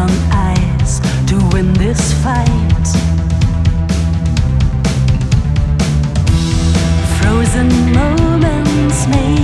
strong eyes to win this fight. Frozen moments made.